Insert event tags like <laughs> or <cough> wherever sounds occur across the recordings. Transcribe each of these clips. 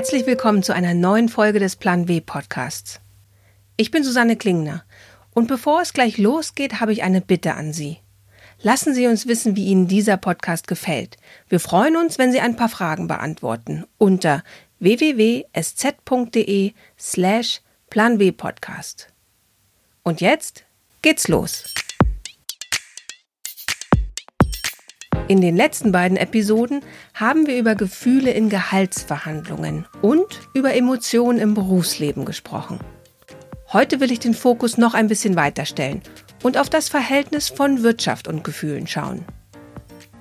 Herzlich willkommen zu einer neuen Folge des Plan W Podcasts. Ich bin Susanne Klingner und bevor es gleich losgeht, habe ich eine Bitte an Sie. Lassen Sie uns wissen, wie Ihnen dieser Podcast gefällt. Wir freuen uns, wenn Sie ein paar Fragen beantworten unter www.sz.de slash Plan W Podcast. Und jetzt geht's los. In den letzten beiden Episoden haben wir über Gefühle in Gehaltsverhandlungen und über Emotionen im Berufsleben gesprochen. Heute will ich den Fokus noch ein bisschen weiterstellen und auf das Verhältnis von Wirtschaft und Gefühlen schauen.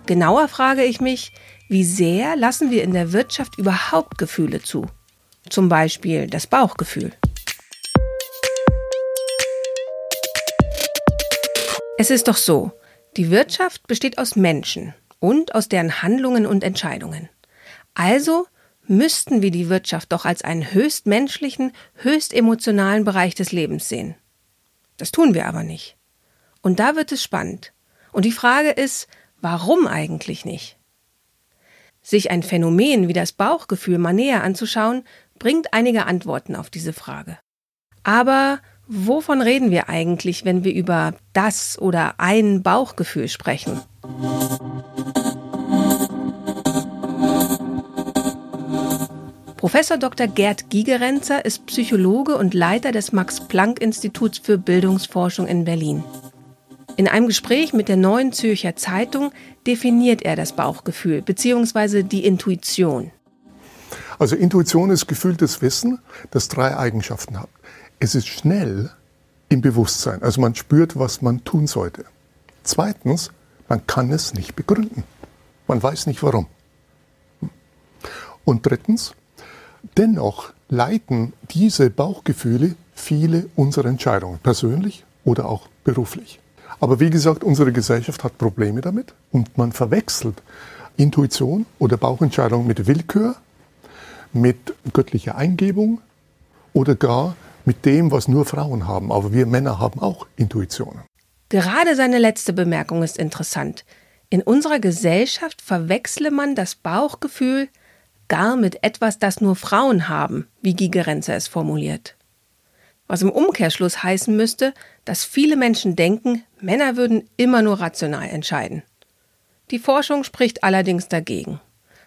Genauer frage ich mich, wie sehr lassen wir in der Wirtschaft überhaupt Gefühle zu? Zum Beispiel das Bauchgefühl. Es ist doch so, die Wirtschaft besteht aus Menschen und aus deren Handlungen und Entscheidungen. Also müssten wir die Wirtschaft doch als einen höchst menschlichen, höchst emotionalen Bereich des Lebens sehen. Das tun wir aber nicht. Und da wird es spannend. Und die Frage ist, warum eigentlich nicht? Sich ein Phänomen wie das Bauchgefühl mal näher anzuschauen, bringt einige Antworten auf diese Frage. Aber Wovon reden wir eigentlich, wenn wir über das oder ein Bauchgefühl sprechen? Professor Dr. Gerd Gigerenzer ist Psychologe und Leiter des Max-Planck-Instituts für Bildungsforschung in Berlin. In einem Gespräch mit der Neuen Zürcher Zeitung definiert er das Bauchgefühl bzw. die Intuition. Also Intuition ist gefühltes Wissen, das drei Eigenschaften hat. Es ist schnell im Bewusstsein, also man spürt, was man tun sollte. Zweitens, man kann es nicht begründen. Man weiß nicht warum. Und drittens, dennoch leiten diese Bauchgefühle viele unserer Entscheidungen, persönlich oder auch beruflich. Aber wie gesagt, unsere Gesellschaft hat Probleme damit und man verwechselt Intuition oder Bauchentscheidung mit Willkür, mit göttlicher Eingebung oder gar mit dem, was nur Frauen haben. Aber wir Männer haben auch Intuitionen. Gerade seine letzte Bemerkung ist interessant. In unserer Gesellschaft verwechsle man das Bauchgefühl gar mit etwas, das nur Frauen haben, wie Gigerenzer es formuliert. Was im Umkehrschluss heißen müsste, dass viele Menschen denken, Männer würden immer nur rational entscheiden. Die Forschung spricht allerdings dagegen.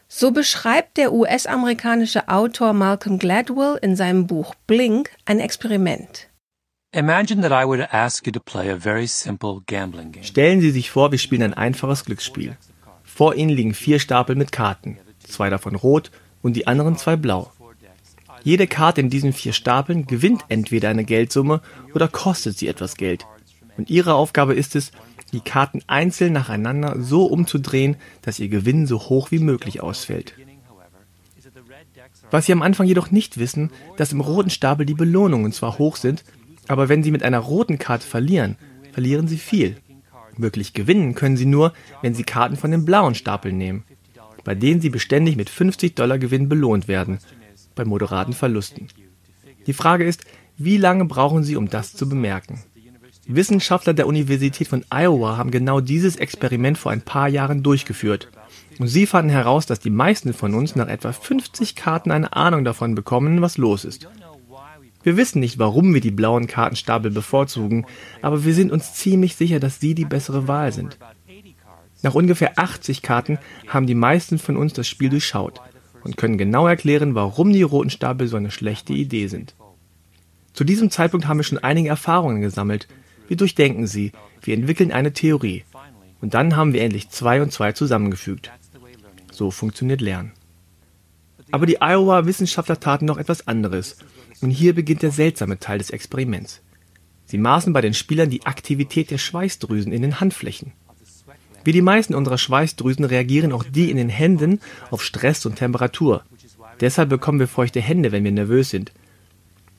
So beschreibt der US-amerikanische Autor Malcolm Gladwell in seinem Buch Blink ein Experiment. Stellen Sie sich vor, wir spielen ein einfaches Glücksspiel. Vor Ihnen liegen vier Stapel mit Karten, zwei davon rot und die anderen zwei blau. Jede Karte in diesen vier Stapeln gewinnt entweder eine Geldsumme oder kostet sie etwas Geld. Und Ihre Aufgabe ist es, die Karten einzeln nacheinander so umzudrehen, dass ihr Gewinn so hoch wie möglich ausfällt. Was Sie am Anfang jedoch nicht wissen, dass im roten Stapel die Belohnungen zwar hoch sind, aber wenn Sie mit einer roten Karte verlieren, verlieren Sie viel. Wirklich gewinnen können Sie nur, wenn Sie Karten von dem blauen Stapel nehmen, bei denen Sie beständig mit 50 Dollar Gewinn belohnt werden, bei moderaten Verlusten. Die Frage ist, wie lange brauchen Sie, um das zu bemerken? Wissenschaftler der Universität von Iowa haben genau dieses Experiment vor ein paar Jahren durchgeführt. Und sie fanden heraus, dass die meisten von uns nach etwa 50 Karten eine Ahnung davon bekommen, was los ist. Wir wissen nicht, warum wir die blauen Kartenstapel bevorzugen, aber wir sind uns ziemlich sicher, dass sie die bessere Wahl sind. Nach ungefähr 80 Karten haben die meisten von uns das Spiel durchschaut und können genau erklären, warum die roten Stapel so eine schlechte Idee sind. Zu diesem Zeitpunkt haben wir schon einige Erfahrungen gesammelt, wir durchdenken sie, wir entwickeln eine Theorie. Und dann haben wir endlich zwei und zwei zusammengefügt. So funktioniert Lernen. Aber die Iowa-Wissenschaftler taten noch etwas anderes. Und hier beginnt der seltsame Teil des Experiments. Sie maßen bei den Spielern die Aktivität der Schweißdrüsen in den Handflächen. Wie die meisten unserer Schweißdrüsen reagieren auch die in den Händen auf Stress und Temperatur. Deshalb bekommen wir feuchte Hände, wenn wir nervös sind.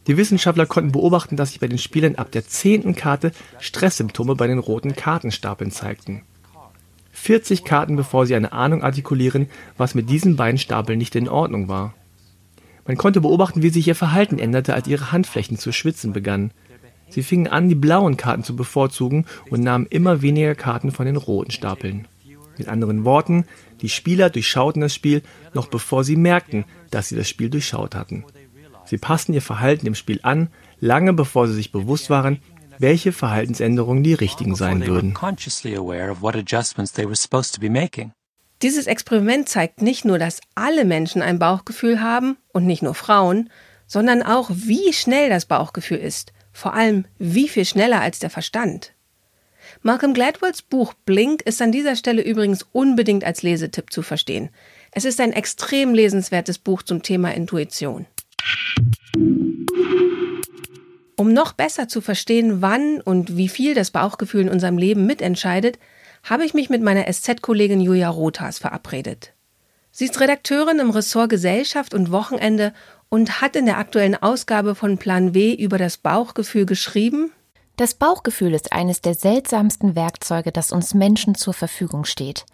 Die Wissenschaftler konnten beobachten, dass sich bei den Spielern ab der zehnten Karte Stresssymptome bei den roten Kartenstapeln zeigten. 40 Karten, bevor sie eine Ahnung artikulieren, was mit diesen beiden Stapeln nicht in Ordnung war. Man konnte beobachten, wie sich ihr Verhalten änderte, als ihre Handflächen zu schwitzen begannen. Sie fingen an, die blauen Karten zu bevorzugen und nahmen immer weniger Karten von den roten Stapeln. Mit anderen Worten, die Spieler durchschauten das Spiel, noch bevor sie merkten, dass sie das Spiel durchschaut hatten. Sie passten ihr Verhalten dem Spiel an, lange bevor sie sich bewusst waren, welche Verhaltensänderungen die richtigen sein würden. Dieses Experiment zeigt nicht nur, dass alle Menschen ein Bauchgefühl haben und nicht nur Frauen, sondern auch, wie schnell das Bauchgefühl ist, vor allem wie viel schneller als der Verstand. Malcolm Gladwells Buch Blink ist an dieser Stelle übrigens unbedingt als Lesetipp zu verstehen. Es ist ein extrem lesenswertes Buch zum Thema Intuition. Um noch besser zu verstehen, wann und wie viel das Bauchgefühl in unserem Leben mitentscheidet, habe ich mich mit meiner SZ-Kollegin Julia Rothas verabredet. Sie ist Redakteurin im Ressort Gesellschaft und Wochenende und hat in der aktuellen Ausgabe von Plan W über das Bauchgefühl geschrieben. Das Bauchgefühl ist eines der seltsamsten Werkzeuge, das uns Menschen zur Verfügung steht.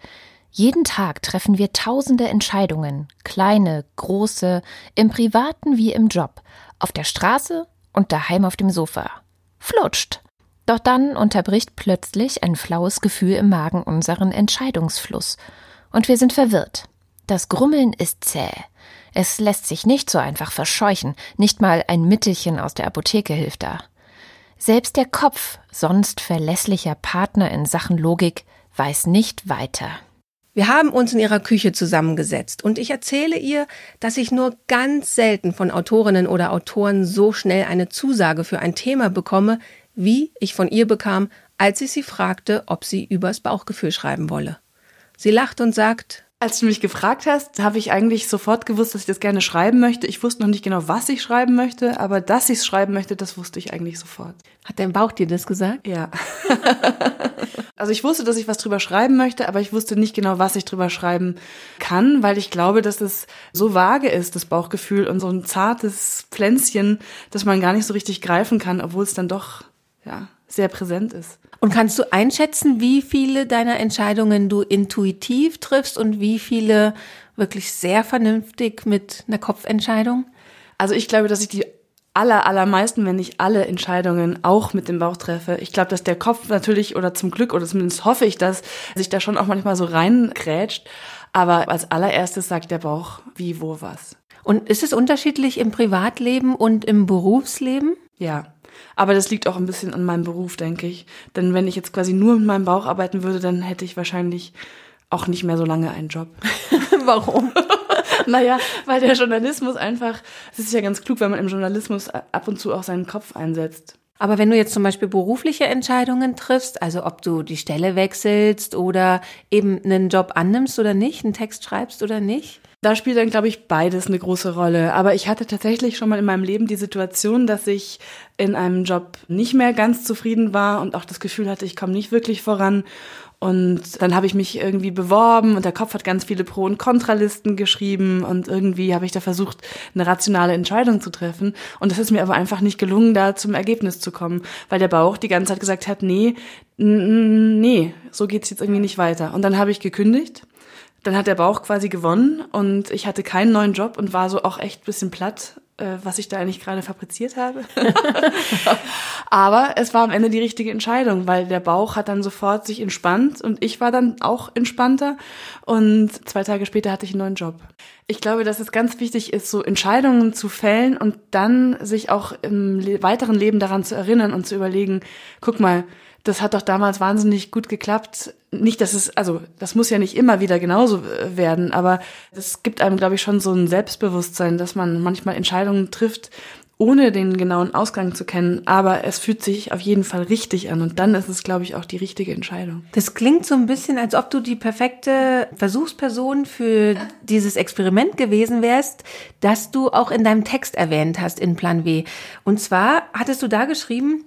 Jeden Tag treffen wir tausende Entscheidungen, kleine, große, im privaten wie im Job, auf der Straße und daheim auf dem Sofa. Flutscht. Doch dann unterbricht plötzlich ein flaues Gefühl im Magen unseren Entscheidungsfluss. Und wir sind verwirrt. Das Grummeln ist zäh. Es lässt sich nicht so einfach verscheuchen, nicht mal ein Mittelchen aus der Apotheke hilft da. Selbst der Kopf, sonst verlässlicher Partner in Sachen Logik, weiß nicht weiter. Wir haben uns in ihrer Küche zusammengesetzt und ich erzähle ihr, dass ich nur ganz selten von Autorinnen oder Autoren so schnell eine Zusage für ein Thema bekomme, wie ich von ihr bekam, als ich sie fragte, ob sie übers Bauchgefühl schreiben wolle. Sie lacht und sagt, als du mich gefragt hast, habe ich eigentlich sofort gewusst, dass ich das gerne schreiben möchte. Ich wusste noch nicht genau, was ich schreiben möchte, aber dass ich es schreiben möchte, das wusste ich eigentlich sofort. Hat dein Bauch dir das gesagt? Ja. <laughs> also ich wusste, dass ich was drüber schreiben möchte, aber ich wusste nicht genau, was ich drüber schreiben kann, weil ich glaube, dass es so vage ist, das Bauchgefühl und so ein zartes Pflänzchen, dass man gar nicht so richtig greifen kann, obwohl es dann doch ja sehr präsent ist. Und kannst du einschätzen, wie viele deiner Entscheidungen du intuitiv triffst und wie viele wirklich sehr vernünftig mit einer Kopfentscheidung? Also ich glaube, dass ich die aller, allermeisten, wenn nicht alle Entscheidungen auch mit dem Bauch treffe. Ich glaube, dass der Kopf natürlich oder zum Glück oder zumindest hoffe ich, dass sich da schon auch manchmal so reingrätscht. Aber als allererstes sagt der Bauch wie, wo, was. Und ist es unterschiedlich im Privatleben und im Berufsleben? Ja, aber das liegt auch ein bisschen an meinem Beruf, denke ich. Denn wenn ich jetzt quasi nur mit meinem Bauch arbeiten würde, dann hätte ich wahrscheinlich auch nicht mehr so lange einen Job. <laughs> Warum? <laughs> naja, weil der Journalismus einfach, es ist ja ganz klug, wenn man im Journalismus ab und zu auch seinen Kopf einsetzt. Aber wenn du jetzt zum Beispiel berufliche Entscheidungen triffst, also ob du die Stelle wechselst oder eben einen Job annimmst oder nicht, einen Text schreibst oder nicht, da spielt dann, glaube ich, beides eine große Rolle. Aber ich hatte tatsächlich schon mal in meinem Leben die Situation, dass ich in einem Job nicht mehr ganz zufrieden war und auch das Gefühl hatte, ich komme nicht wirklich voran. Und dann habe ich mich irgendwie beworben und der Kopf hat ganz viele Pro- und Kontralisten geschrieben und irgendwie habe ich da versucht, eine rationale Entscheidung zu treffen. Und es ist mir aber einfach nicht gelungen, da zum Ergebnis zu kommen, weil der Bauch die ganze Zeit gesagt hat, nee, nee, so geht's jetzt irgendwie nicht weiter. Und dann habe ich gekündigt dann hat der Bauch quasi gewonnen und ich hatte keinen neuen Job und war so auch echt bisschen platt, äh, was ich da eigentlich gerade fabriziert habe. <laughs> Aber es war am Ende die richtige Entscheidung, weil der Bauch hat dann sofort sich entspannt und ich war dann auch entspannter und zwei Tage später hatte ich einen neuen Job. Ich glaube, dass es ganz wichtig ist, so Entscheidungen zu fällen und dann sich auch im weiteren Leben daran zu erinnern und zu überlegen, guck mal, das hat doch damals wahnsinnig gut geklappt. Nicht, dass es, also das muss ja nicht immer wieder genauso äh, werden, aber es gibt einem, glaube ich, schon so ein Selbstbewusstsein, dass man manchmal Entscheidungen trifft, ohne den genauen Ausgang zu kennen, aber es fühlt sich auf jeden Fall richtig an und dann ist es, glaube ich, auch die richtige Entscheidung. Das klingt so ein bisschen, als ob du die perfekte Versuchsperson für dieses Experiment gewesen wärst, das du auch in deinem Text erwähnt hast in Plan W. Und zwar hattest du da geschrieben,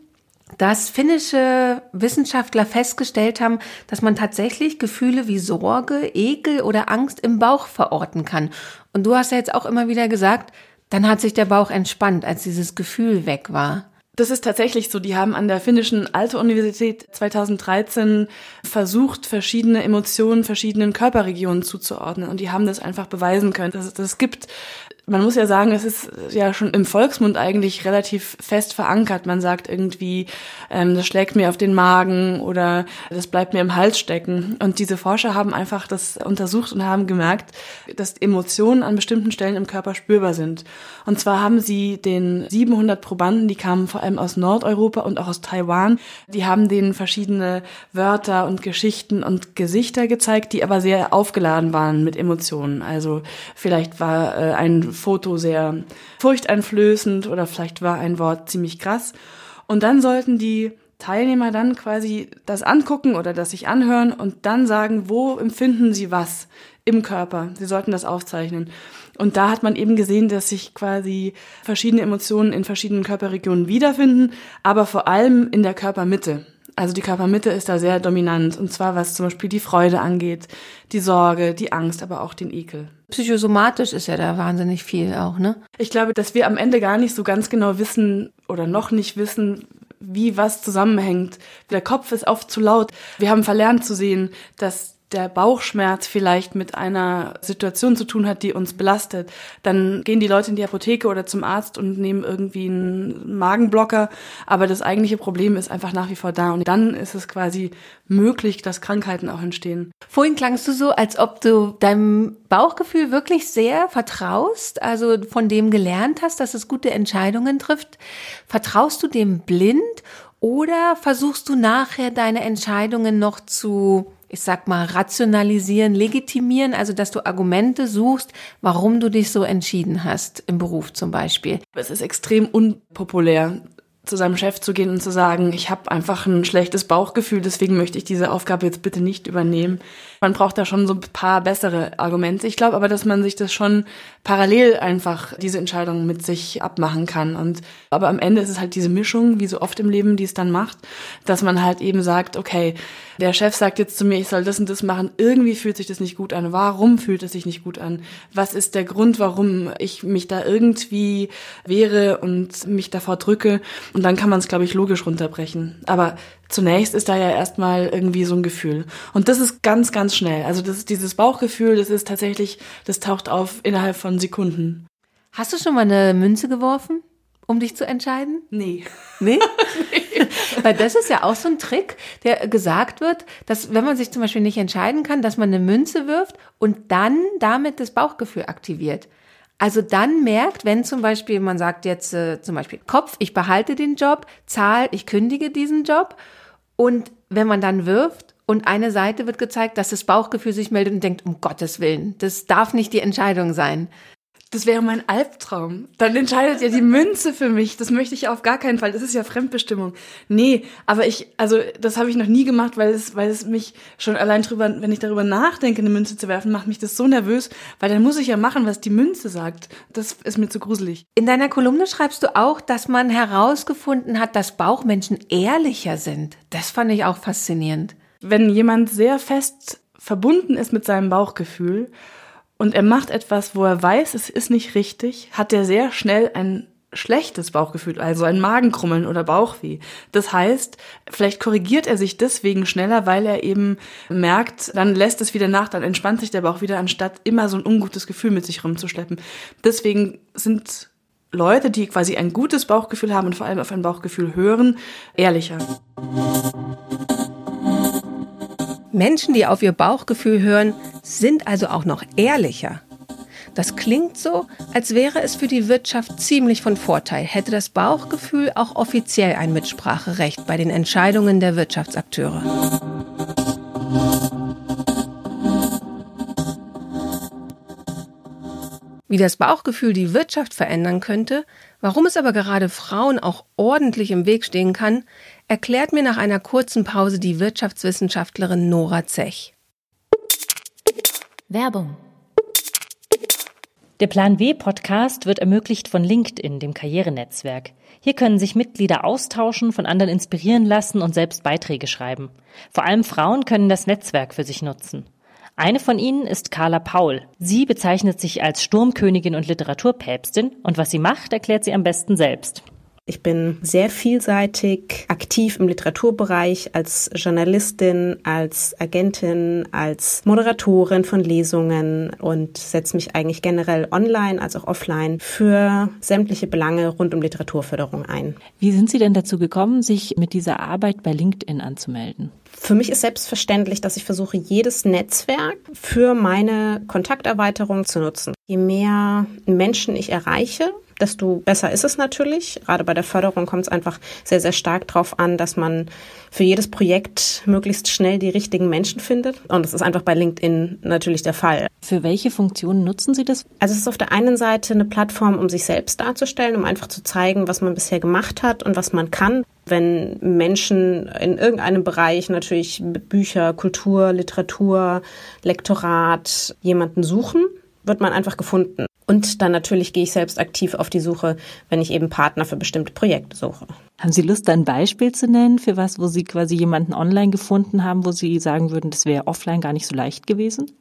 dass finnische Wissenschaftler festgestellt haben, dass man tatsächlich Gefühle wie Sorge, Ekel oder Angst im Bauch verorten kann. Und du hast ja jetzt auch immer wieder gesagt, dann hat sich der Bauch entspannt, als dieses Gefühl weg war. Das ist tatsächlich so. Die haben an der finnischen Alte-Universität 2013 versucht, verschiedene Emotionen verschiedenen Körperregionen zuzuordnen. Und die haben das einfach beweisen können, dass es das gibt. Man muss ja sagen, es ist ja schon im Volksmund eigentlich relativ fest verankert. Man sagt irgendwie, ähm, das schlägt mir auf den Magen oder das bleibt mir im Hals stecken. Und diese Forscher haben einfach das untersucht und haben gemerkt, dass Emotionen an bestimmten Stellen im Körper spürbar sind. Und zwar haben sie den 700 Probanden, die kamen vor allem aus Nordeuropa und auch aus Taiwan, die haben denen verschiedene Wörter und Geschichten und Gesichter gezeigt, die aber sehr aufgeladen waren mit Emotionen. Also vielleicht war äh, ein Foto sehr furchteinflößend oder vielleicht war ein Wort ziemlich krass. Und dann sollten die Teilnehmer dann quasi das angucken oder das sich anhören und dann sagen, wo empfinden sie was im Körper. Sie sollten das aufzeichnen. Und da hat man eben gesehen, dass sich quasi verschiedene Emotionen in verschiedenen Körperregionen wiederfinden, aber vor allem in der Körpermitte. Also die Körpermitte ist da sehr dominant. Und zwar was zum Beispiel die Freude angeht, die Sorge, die Angst, aber auch den Ekel. Psychosomatisch ist ja da wahnsinnig viel auch, ne? Ich glaube, dass wir am Ende gar nicht so ganz genau wissen oder noch nicht wissen, wie was zusammenhängt. Der Kopf ist oft zu laut. Wir haben verlernt zu sehen, dass der Bauchschmerz vielleicht mit einer Situation zu tun hat, die uns belastet, dann gehen die Leute in die Apotheke oder zum Arzt und nehmen irgendwie einen Magenblocker. Aber das eigentliche Problem ist einfach nach wie vor da. Und dann ist es quasi möglich, dass Krankheiten auch entstehen. Vorhin klangst du so, als ob du deinem Bauchgefühl wirklich sehr vertraust, also von dem gelernt hast, dass es gute Entscheidungen trifft. Vertraust du dem blind oder versuchst du nachher deine Entscheidungen noch zu ich sag mal, rationalisieren, legitimieren, also dass du Argumente suchst, warum du dich so entschieden hast, im Beruf zum Beispiel. Es ist extrem unpopulär, zu seinem Chef zu gehen und zu sagen, ich habe einfach ein schlechtes Bauchgefühl, deswegen möchte ich diese Aufgabe jetzt bitte nicht übernehmen. Man braucht da schon so ein paar bessere Argumente. Ich glaube aber, dass man sich das schon parallel einfach diese Entscheidung mit sich abmachen kann. Und aber am Ende ist es halt diese Mischung, wie so oft im Leben, die es dann macht, dass man halt eben sagt, okay, der Chef sagt jetzt zu mir, ich soll das und das machen. Irgendwie fühlt sich das nicht gut an. Warum fühlt es sich nicht gut an? Was ist der Grund, warum ich mich da irgendwie wehre und mich davor drücke? Und dann kann man es, glaube ich, logisch runterbrechen. Aber zunächst ist da ja erstmal irgendwie so ein Gefühl. Und das ist ganz, ganz schnell. Also das ist dieses Bauchgefühl, das ist tatsächlich, das taucht auf innerhalb von Sekunden. Hast du schon mal eine Münze geworfen? Um dich zu entscheiden? Nee. Nee? <laughs> nee. Weil das ist ja auch so ein Trick, der gesagt wird, dass wenn man sich zum Beispiel nicht entscheiden kann, dass man eine Münze wirft und dann damit das Bauchgefühl aktiviert. Also dann merkt, wenn zum Beispiel man sagt jetzt äh, zum Beispiel Kopf, ich behalte den Job, Zahl, ich kündige diesen Job und wenn man dann wirft und eine Seite wird gezeigt, dass das Bauchgefühl sich meldet und denkt, um Gottes Willen, das darf nicht die Entscheidung sein. Das wäre mein Albtraum. Dann entscheidet ja die Münze für mich. Das möchte ich auf gar keinen Fall. Das ist ja Fremdbestimmung. Nee, aber ich, also das habe ich noch nie gemacht, weil es, weil es mich schon allein drüber, wenn ich darüber nachdenke, eine Münze zu werfen, macht mich das so nervös, weil dann muss ich ja machen, was die Münze sagt. Das ist mir zu gruselig. In deiner Kolumne schreibst du auch, dass man herausgefunden hat, dass Bauchmenschen ehrlicher sind. Das fand ich auch faszinierend. Wenn jemand sehr fest verbunden ist mit seinem Bauchgefühl und er macht etwas, wo er weiß, es ist nicht richtig, hat er sehr schnell ein schlechtes Bauchgefühl, also ein Magenkrummeln oder Bauchweh. Das heißt, vielleicht korrigiert er sich deswegen schneller, weil er eben merkt, dann lässt es wieder nach, dann entspannt sich der Bauch wieder, anstatt immer so ein ungutes Gefühl mit sich rumzuschleppen. Deswegen sind Leute, die quasi ein gutes Bauchgefühl haben und vor allem auf ein Bauchgefühl hören, ehrlicher. Menschen, die auf ihr Bauchgefühl hören, sind also auch noch ehrlicher. Das klingt so, als wäre es für die Wirtschaft ziemlich von Vorteil, hätte das Bauchgefühl auch offiziell ein Mitspracherecht bei den Entscheidungen der Wirtschaftsakteure. Wie das Bauchgefühl die Wirtschaft verändern könnte, warum es aber gerade Frauen auch ordentlich im Weg stehen kann, erklärt mir nach einer kurzen Pause die Wirtschaftswissenschaftlerin Nora Zech. Werbung. Der Plan W Podcast wird ermöglicht von LinkedIn, dem Karrierenetzwerk. Hier können sich Mitglieder austauschen, von anderen inspirieren lassen und selbst Beiträge schreiben. Vor allem Frauen können das Netzwerk für sich nutzen. Eine von ihnen ist Carla Paul. Sie bezeichnet sich als Sturmkönigin und Literaturpäpstin und was sie macht, erklärt sie am besten selbst. Ich bin sehr vielseitig aktiv im Literaturbereich als Journalistin, als Agentin, als Moderatorin von Lesungen und setze mich eigentlich generell online als auch offline für sämtliche Belange rund um Literaturförderung ein. Wie sind Sie denn dazu gekommen, sich mit dieser Arbeit bei LinkedIn anzumelden? Für mich ist selbstverständlich, dass ich versuche, jedes Netzwerk für meine Kontakterweiterung zu nutzen. Je mehr Menschen ich erreiche, desto besser ist es natürlich. Gerade bei der Förderung kommt es einfach sehr, sehr stark darauf an, dass man für jedes Projekt möglichst schnell die richtigen Menschen findet. Und das ist einfach bei LinkedIn natürlich der Fall. Für welche Funktionen nutzen Sie das? Also es ist auf der einen Seite eine Plattform, um sich selbst darzustellen, um einfach zu zeigen, was man bisher gemacht hat und was man kann. Wenn Menschen in irgendeinem Bereich natürlich Bücher, Kultur, Literatur, Lektorat jemanden suchen, wird man einfach gefunden. Und dann natürlich gehe ich selbst aktiv auf die Suche, wenn ich eben Partner für bestimmte Projekte suche. Haben Sie Lust, ein Beispiel zu nennen für was, wo Sie quasi jemanden online gefunden haben, wo Sie sagen würden, das wäre offline gar nicht so leicht gewesen?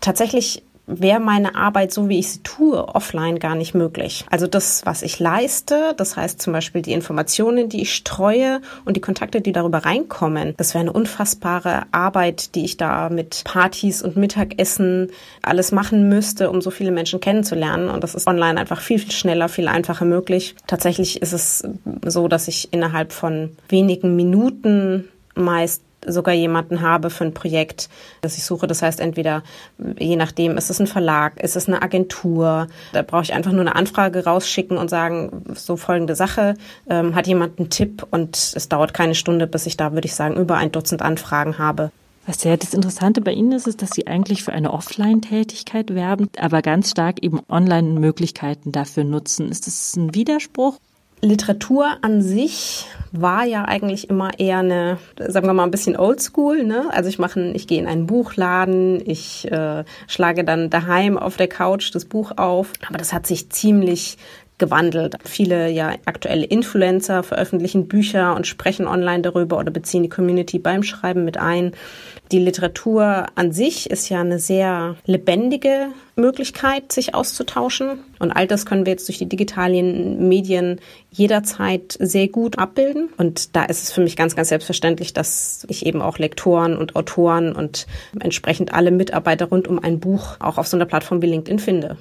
Tatsächlich wäre meine Arbeit, so wie ich sie tue, offline gar nicht möglich. Also das, was ich leiste, das heißt zum Beispiel die Informationen, die ich streue und die Kontakte, die darüber reinkommen, das wäre eine unfassbare Arbeit, die ich da mit Partys und Mittagessen alles machen müsste, um so viele Menschen kennenzulernen. Und das ist online einfach viel, viel schneller, viel einfacher möglich. Tatsächlich ist es so, dass ich innerhalb von wenigen Minuten meist sogar jemanden habe für ein Projekt, das ich suche. Das heißt, entweder, je nachdem, ist es ein Verlag, ist es eine Agentur, da brauche ich einfach nur eine Anfrage rausschicken und sagen, so folgende Sache, ähm, hat jemand einen Tipp und es dauert keine Stunde, bis ich da, würde ich sagen, über ein Dutzend Anfragen habe. Was ja das Interessante bei Ihnen ist, ist, dass Sie eigentlich für eine Offline-Tätigkeit werben, aber ganz stark eben Online-Möglichkeiten dafür nutzen. Ist das ein Widerspruch? Literatur an sich war ja eigentlich immer eher eine, sagen wir mal, ein bisschen oldschool. Ne? Also ich mache, ich gehe in einen Buchladen, ich äh, schlage dann daheim auf der Couch das Buch auf. Aber das hat sich ziemlich gewandelt. Viele ja aktuelle Influencer veröffentlichen Bücher und sprechen online darüber oder beziehen die Community beim Schreiben mit ein. Die Literatur an sich ist ja eine sehr lebendige Möglichkeit, sich auszutauschen. Und all das können wir jetzt durch die digitalen Medien jederzeit sehr gut abbilden. Und da ist es für mich ganz, ganz selbstverständlich, dass ich eben auch Lektoren und Autoren und entsprechend alle Mitarbeiter rund um ein Buch auch auf so einer Plattform wie LinkedIn finde.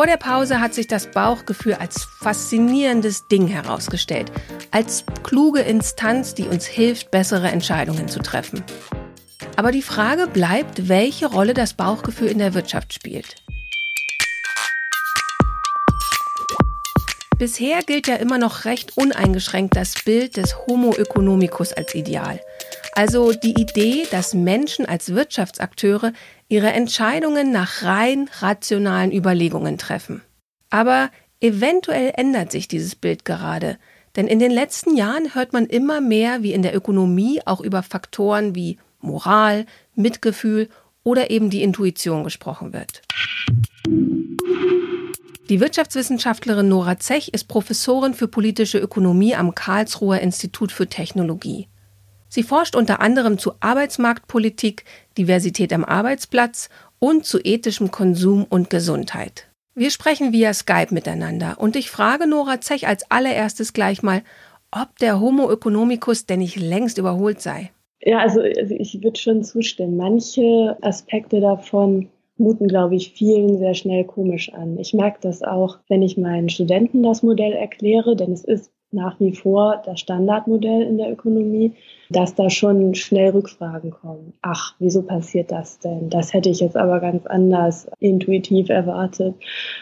Vor der Pause hat sich das Bauchgefühl als faszinierendes Ding herausgestellt, als kluge Instanz, die uns hilft, bessere Entscheidungen zu treffen. Aber die Frage bleibt, welche Rolle das Bauchgefühl in der Wirtschaft spielt. Bisher gilt ja immer noch recht uneingeschränkt das Bild des Homo economicus als Ideal. Also die Idee, dass Menschen als Wirtschaftsakteure ihre Entscheidungen nach rein rationalen Überlegungen treffen. Aber eventuell ändert sich dieses Bild gerade, denn in den letzten Jahren hört man immer mehr, wie in der Ökonomie auch über Faktoren wie Moral, Mitgefühl oder eben die Intuition gesprochen wird. Die Wirtschaftswissenschaftlerin Nora Zech ist Professorin für politische Ökonomie am Karlsruher Institut für Technologie. Sie forscht unter anderem zu Arbeitsmarktpolitik, Diversität am Arbeitsplatz und zu ethischem Konsum und Gesundheit. Wir sprechen via Skype miteinander und ich frage Nora Zech als allererstes gleich mal, ob der Homo economicus denn nicht längst überholt sei. Ja, also, also ich würde schon zustimmen. Manche Aspekte davon muten, glaube ich, vielen sehr schnell komisch an. Ich merke das auch, wenn ich meinen Studenten das Modell erkläre, denn es ist nach wie vor das Standardmodell in der Ökonomie, dass da schon schnell Rückfragen kommen. Ach, wieso passiert das denn? Das hätte ich jetzt aber ganz anders intuitiv erwartet.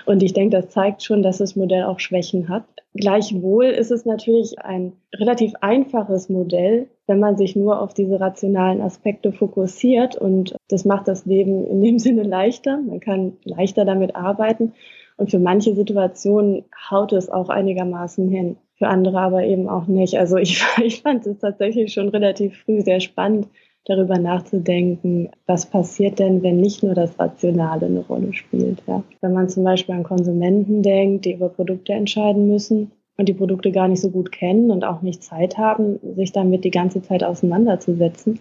Und ich denke, das zeigt schon, dass das Modell auch Schwächen hat. Gleichwohl ist es natürlich ein relativ einfaches Modell, wenn man sich nur auf diese rationalen Aspekte fokussiert. Und das macht das Leben in dem Sinne leichter. Man kann leichter damit arbeiten. Und für manche Situationen haut es auch einigermaßen hin für andere aber eben auch nicht. Also ich, <laughs> ich fand es tatsächlich schon relativ früh sehr spannend, darüber nachzudenken, was passiert denn, wenn nicht nur das Rationale eine Rolle spielt. Ja. Wenn man zum Beispiel an Konsumenten denkt, die über Produkte entscheiden müssen und die Produkte gar nicht so gut kennen und auch nicht Zeit haben, sich damit die ganze Zeit auseinanderzusetzen,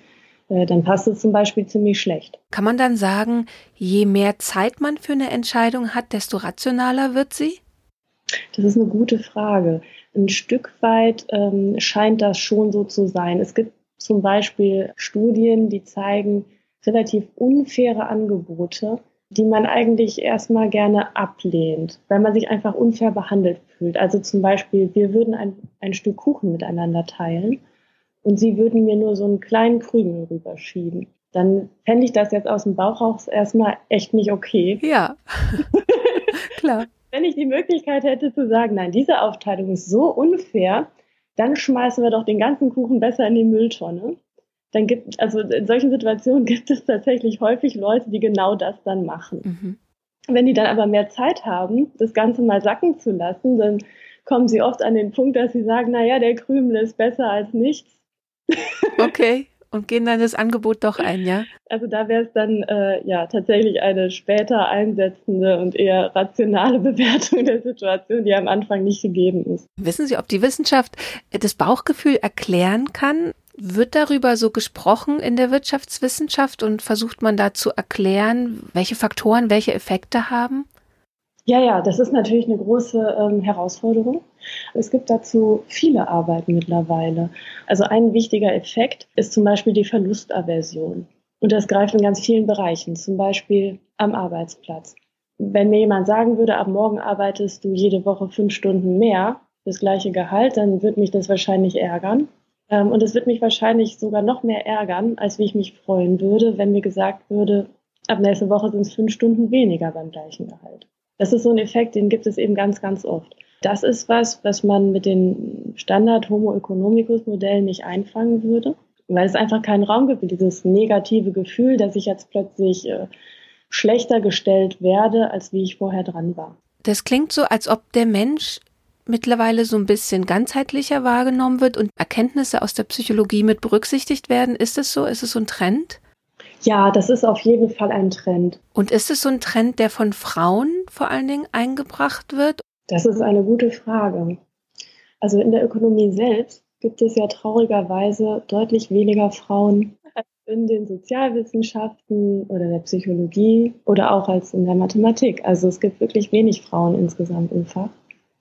dann passt es zum Beispiel ziemlich schlecht. Kann man dann sagen, je mehr Zeit man für eine Entscheidung hat, desto rationaler wird sie? Das ist eine gute Frage. Ein Stück weit ähm, scheint das schon so zu sein. Es gibt zum Beispiel Studien, die zeigen relativ unfaire Angebote, die man eigentlich erstmal gerne ablehnt, weil man sich einfach unfair behandelt fühlt. Also zum Beispiel, wir würden ein, ein Stück Kuchen miteinander teilen und Sie würden mir nur so einen kleinen Krümel rüberschieben. Dann fände ich das jetzt aus dem Bauch raus erstmal echt nicht okay. <laughs> Ja, <laughs> klar. Wenn ich die Möglichkeit hätte zu sagen, nein, diese Aufteilung ist so unfair, dann schmeißen wir doch den ganzen Kuchen besser in die Mülltonne. Dann gibt, also in solchen Situationen <laughs> gibt es tatsächlich häufig Leute, die genau das dann machen. Mhm. Wenn die dann aber mehr Zeit haben, das Ganze mal sacken zu lassen, dann kommen sie oft an den Punkt, dass sie sagen, naja, der Krümel ist besser als nichts. Okay. Und gehen dann das Angebot doch ein, ja? Also da wäre es dann äh, ja tatsächlich eine später einsetzende und eher rationale <laughs> Bewertung der Situation, die am Anfang nicht gegeben ist. Wissen Sie, ob die Wissenschaft das Bauchgefühl erklären kann? Wird darüber so gesprochen in der Wirtschaftswissenschaft und versucht man da zu erklären, welche Faktoren welche Effekte haben? Ja, ja, das ist natürlich eine große ähm, Herausforderung. Es gibt dazu viele Arbeiten mittlerweile. Also ein wichtiger Effekt ist zum Beispiel die Verlustaversion. Und das greift in ganz vielen Bereichen, zum Beispiel am Arbeitsplatz. Wenn mir jemand sagen würde, ab morgen arbeitest du jede Woche fünf Stunden mehr, das gleiche Gehalt, dann würde mich das wahrscheinlich ärgern. Ähm, und es wird mich wahrscheinlich sogar noch mehr ärgern, als wie ich mich freuen würde, wenn mir gesagt würde, ab nächste Woche sind es fünf Stunden weniger beim gleichen Gehalt. Das ist so ein Effekt, den gibt es eben ganz, ganz oft. Das ist was, was man mit den Standard Homo economicus Modellen nicht einfangen würde, weil es einfach keinen Raum gibt, dieses negative Gefühl, dass ich jetzt plötzlich äh, schlechter gestellt werde, als wie ich vorher dran war. Das klingt so, als ob der Mensch mittlerweile so ein bisschen ganzheitlicher wahrgenommen wird und Erkenntnisse aus der Psychologie mit berücksichtigt werden. Ist es so? Ist es so ein Trend? Ja, das ist auf jeden Fall ein Trend. Und ist es so ein Trend, der von Frauen vor allen Dingen eingebracht wird? Das ist eine gute Frage. Also in der Ökonomie selbst gibt es ja traurigerweise deutlich weniger Frauen als in den Sozialwissenschaften oder der Psychologie oder auch als in der Mathematik. Also es gibt wirklich wenig Frauen insgesamt im Fach.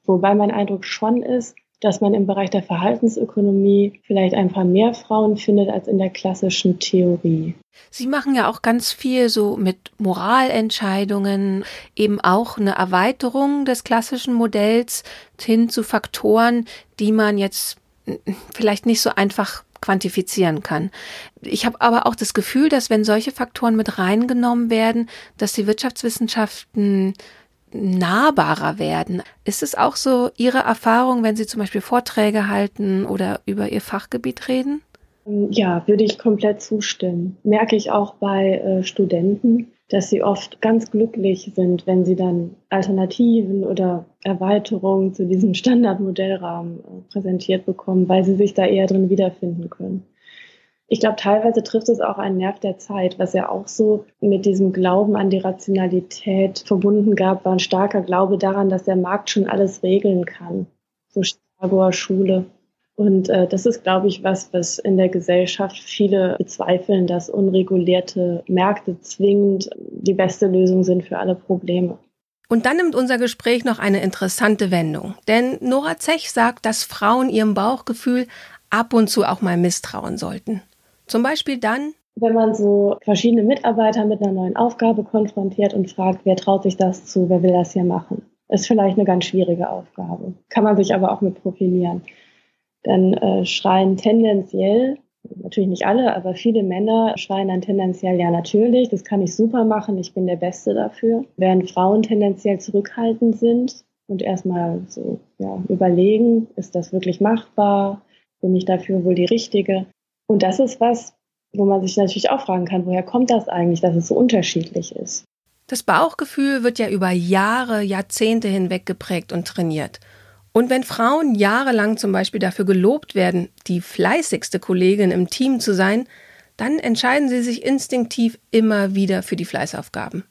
Wobei mein Eindruck schon ist, dass man im Bereich der Verhaltensökonomie vielleicht ein paar mehr Frauen findet als in der klassischen Theorie. Sie machen ja auch ganz viel so mit Moralentscheidungen, eben auch eine Erweiterung des klassischen Modells hin zu Faktoren, die man jetzt vielleicht nicht so einfach quantifizieren kann. Ich habe aber auch das Gefühl, dass wenn solche Faktoren mit reingenommen werden, dass die Wirtschaftswissenschaften nahbarer werden. Ist es auch so Ihre Erfahrung, wenn Sie zum Beispiel Vorträge halten oder über Ihr Fachgebiet reden? Ja, würde ich komplett zustimmen. Merke ich auch bei äh, Studenten, dass sie oft ganz glücklich sind, wenn sie dann Alternativen oder Erweiterungen zu diesem <laughs> Standardmodellrahmen äh, präsentiert bekommen, weil sie sich da eher drin wiederfinden können. Ich glaube, teilweise trifft es auch einen Nerv der Zeit, was ja auch so mit diesem Glauben an die Rationalität verbunden gab, war ein starker Glaube daran, dass der Markt schon alles regeln kann. So Chicagoer Schule. Und äh, das ist, glaube ich, was, was in der Gesellschaft viele bezweifeln, dass unregulierte Märkte zwingend die beste Lösung sind für alle Probleme. Und dann nimmt unser Gespräch noch eine interessante Wendung. Denn Nora Zech sagt, dass Frauen ihrem Bauchgefühl ab und zu auch mal misstrauen sollten. Zum Beispiel dann, wenn man so verschiedene Mitarbeiter mit einer neuen Aufgabe konfrontiert und fragt, wer traut sich das zu, wer will das hier machen. Ist vielleicht eine ganz schwierige Aufgabe. Kann man sich aber auch mit profilieren. Dann äh, schreien tendenziell, natürlich nicht alle, aber viele Männer schreien dann tendenziell, ja natürlich, das kann ich super machen, ich bin der Beste dafür. Während Frauen tendenziell zurückhaltend sind und erstmal so ja, überlegen, ist das wirklich machbar? Bin ich dafür wohl die Richtige? Und das ist was, wo man sich natürlich auch fragen kann, woher kommt das eigentlich, dass es so unterschiedlich ist? Das Bauchgefühl wird ja über Jahre, Jahrzehnte hinweg geprägt und trainiert. Und wenn Frauen jahrelang zum Beispiel dafür gelobt werden, die fleißigste Kollegin im Team zu sein, dann entscheiden sie sich instinktiv immer wieder für die Fleißaufgaben.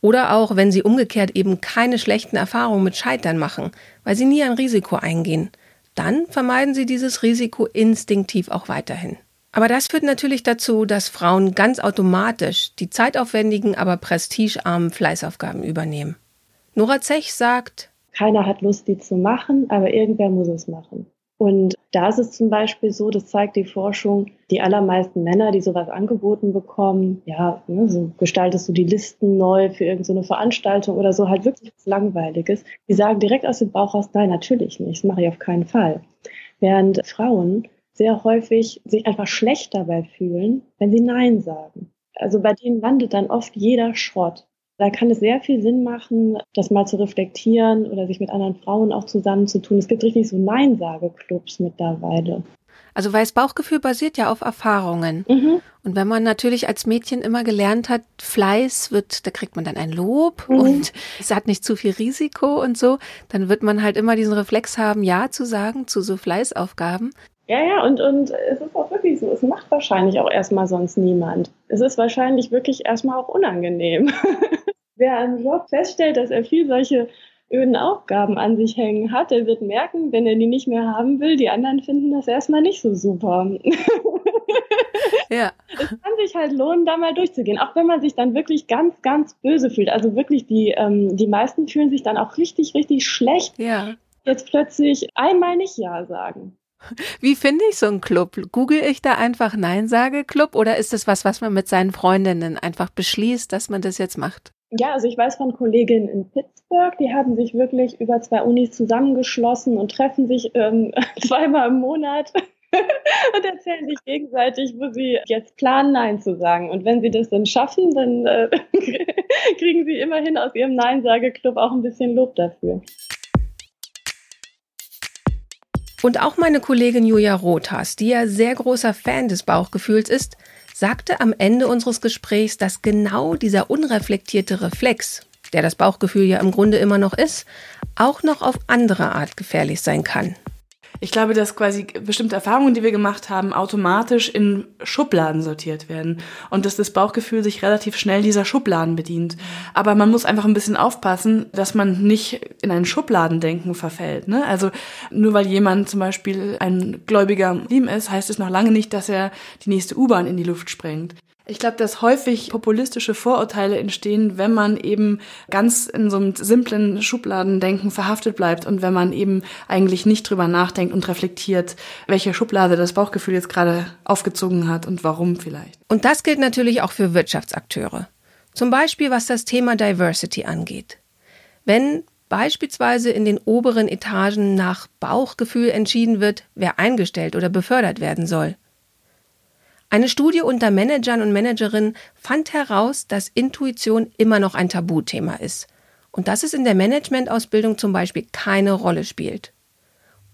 Oder auch, wenn sie umgekehrt eben keine schlechten Erfahrungen mit Scheitern machen, weil sie nie ein Risiko eingehen, dann vermeiden sie dieses Risiko instinktiv auch weiterhin. Aber das führt natürlich dazu, dass Frauen ganz automatisch die zeitaufwendigen, aber prestigearmen Fleißaufgaben übernehmen. Nora Zech sagt, keiner hat Lust, die zu machen, aber irgendwer muss es machen. Und da ist es zum Beispiel so, das zeigt die Forschung, die allermeisten Männer, die sowas angeboten bekommen, ja, ne, so gestaltest du die Listen neu für irgendeine so Veranstaltung oder so, halt wirklich was Langweiliges. Die sagen direkt aus dem Bauch raus, nein, natürlich nicht, das mache ich auf keinen Fall. Während Frauen sehr häufig sich einfach schlecht dabei fühlen, wenn sie Nein sagen. Also bei denen landet dann oft jeder Schrott. Da kann es sehr viel Sinn machen, das mal zu reflektieren oder sich mit anderen Frauen auch zusammenzutun. Es gibt richtig so Nein-Sage-Clubs mittlerweile. Also weil das Bauchgefühl basiert ja auf Erfahrungen. Mhm. Und wenn man natürlich als Mädchen immer gelernt hat, Fleiß wird, da kriegt man dann ein Lob mhm. und es hat nicht zu viel Risiko und so, dann wird man halt immer diesen Reflex haben, Ja zu sagen zu so Fleißaufgaben. Ja, ja, und, und es ist auch wirklich so, es macht wahrscheinlich auch erstmal sonst niemand. Es ist wahrscheinlich wirklich erstmal auch unangenehm. <laughs> Wer einen Job feststellt, dass er viel solche öden Aufgaben an sich hängen hat, der wird merken, wenn er die nicht mehr haben will, die anderen finden das erstmal nicht so super. <laughs> ja. Es kann sich halt lohnen, da mal durchzugehen, auch wenn man sich dann wirklich ganz, ganz böse fühlt. Also wirklich, die, ähm, die meisten fühlen sich dann auch richtig, richtig schlecht. Ja. Jetzt plötzlich einmal nicht Ja sagen. Wie finde ich so einen Club? Google ich da einfach Nein-Sage-Club oder ist das was, was man mit seinen Freundinnen einfach beschließt, dass man das jetzt macht? Ja, also ich weiß von Kolleginnen in Pittsburgh, die haben sich wirklich über zwei Unis zusammengeschlossen und treffen sich ähm, <laughs> zweimal im Monat <laughs> und erzählen sich gegenseitig, wo sie jetzt planen, Nein zu sagen. Und wenn sie das dann schaffen, dann äh, <laughs> kriegen sie immerhin aus ihrem Nein-Sage-Club auch ein bisschen Lob dafür. Und auch meine Kollegin Julia Rothas, die ja sehr großer Fan des Bauchgefühls ist, sagte am Ende unseres Gesprächs, dass genau dieser unreflektierte Reflex, der das Bauchgefühl ja im Grunde immer noch ist, auch noch auf andere Art gefährlich sein kann. Ich glaube, dass quasi bestimmte Erfahrungen, die wir gemacht haben, automatisch in Schubladen sortiert werden und dass das Bauchgefühl sich relativ schnell dieser Schubladen bedient. Aber man muss einfach ein bisschen aufpassen, dass man nicht in ein Schubladendenken verfällt. Ne? Also nur weil jemand zum Beispiel ein gläubiger Muslim ist, heißt es noch lange nicht, dass er die nächste U-Bahn in die Luft sprengt. Ich glaube, dass häufig populistische Vorurteile entstehen, wenn man eben ganz in so einem simplen Schubladendenken verhaftet bleibt und wenn man eben eigentlich nicht drüber nachdenkt und reflektiert, welche Schublade das Bauchgefühl jetzt gerade aufgezogen hat und warum vielleicht. Und das gilt natürlich auch für Wirtschaftsakteure. Zum Beispiel was das Thema Diversity angeht. Wenn beispielsweise in den oberen Etagen nach Bauchgefühl entschieden wird, wer eingestellt oder befördert werden soll, eine Studie unter Managern und Managerinnen fand heraus, dass Intuition immer noch ein Tabuthema ist und dass es in der Managementausbildung zum Beispiel keine Rolle spielt.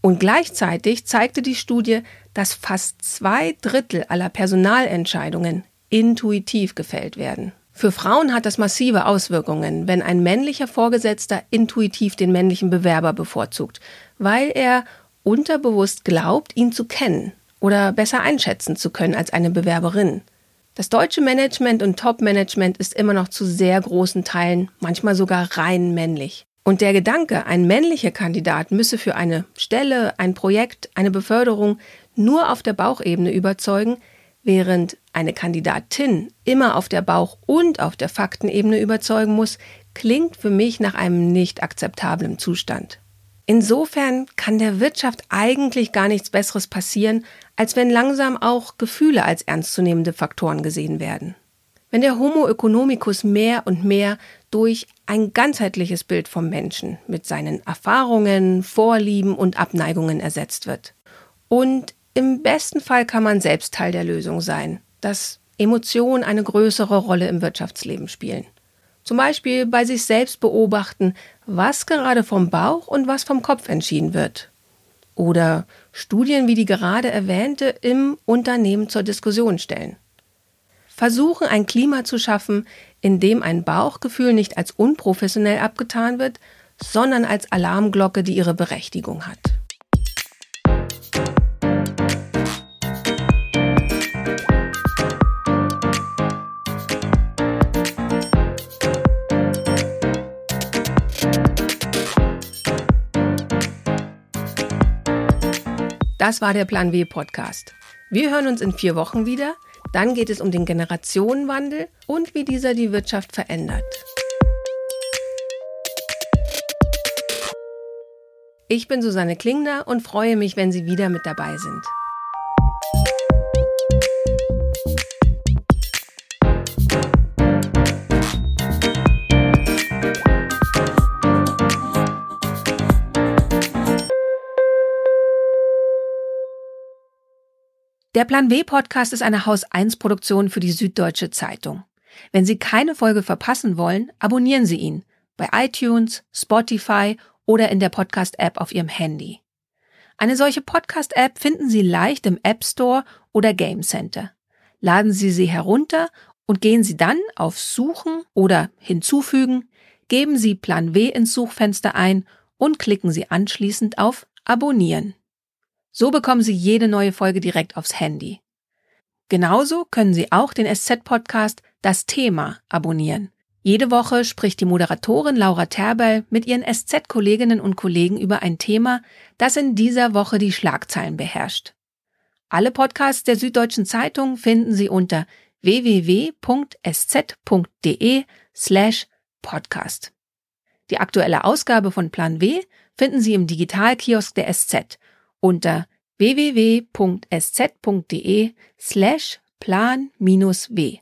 Und gleichzeitig zeigte die Studie, dass fast zwei Drittel aller Personalentscheidungen intuitiv gefällt werden. Für Frauen hat das massive Auswirkungen, wenn ein männlicher Vorgesetzter intuitiv den männlichen Bewerber bevorzugt, weil er unterbewusst glaubt, ihn zu kennen oder besser einschätzen zu können als eine Bewerberin. Das deutsche Management und Top-Management ist immer noch zu sehr großen Teilen, manchmal sogar rein männlich. Und der Gedanke, ein männlicher Kandidat müsse für eine Stelle, ein Projekt, eine Beförderung nur auf der Bauchebene überzeugen, während eine Kandidatin immer auf der Bauch- und auf der Faktenebene überzeugen muss, klingt für mich nach einem nicht akzeptablen Zustand. Insofern kann der Wirtschaft eigentlich gar nichts Besseres passieren, als wenn langsam auch Gefühle als ernstzunehmende Faktoren gesehen werden. Wenn der Homo economicus mehr und mehr durch ein ganzheitliches Bild vom Menschen mit seinen Erfahrungen, Vorlieben und Abneigungen ersetzt wird. Und im besten Fall kann man selbst Teil der Lösung sein, dass Emotionen eine größere Rolle im Wirtschaftsleben spielen. Zum Beispiel bei sich selbst beobachten, was gerade vom Bauch und was vom Kopf entschieden wird. Oder Studien wie die gerade erwähnte im Unternehmen zur Diskussion stellen. Versuchen ein Klima zu schaffen, in dem ein Bauchgefühl nicht als unprofessionell abgetan wird, sondern als Alarmglocke, die ihre Berechtigung hat. Das war der Plan W Podcast. Wir hören uns in vier Wochen wieder. Dann geht es um den Generationenwandel und wie dieser die Wirtschaft verändert. Ich bin Susanne Klingner und freue mich, wenn Sie wieder mit dabei sind. Der Plan W Podcast ist eine Haus 1 Produktion für die Süddeutsche Zeitung. Wenn Sie keine Folge verpassen wollen, abonnieren Sie ihn bei iTunes, Spotify oder in der Podcast-App auf Ihrem Handy. Eine solche Podcast-App finden Sie leicht im App Store oder Game Center. Laden Sie sie herunter und gehen Sie dann auf Suchen oder Hinzufügen, geben Sie Plan W ins Suchfenster ein und klicken Sie anschließend auf Abonnieren. So bekommen Sie jede neue Folge direkt aufs Handy. Genauso können Sie auch den SZ-Podcast Das Thema abonnieren. Jede Woche spricht die Moderatorin Laura Terbell mit ihren SZ-Kolleginnen und Kollegen über ein Thema, das in dieser Woche die Schlagzeilen beherrscht. Alle Podcasts der Süddeutschen Zeitung finden Sie unter www.sz.de slash podcast. Die aktuelle Ausgabe von Plan W finden Sie im Digitalkiosk der SZ unter www.sz.de slash plan-w.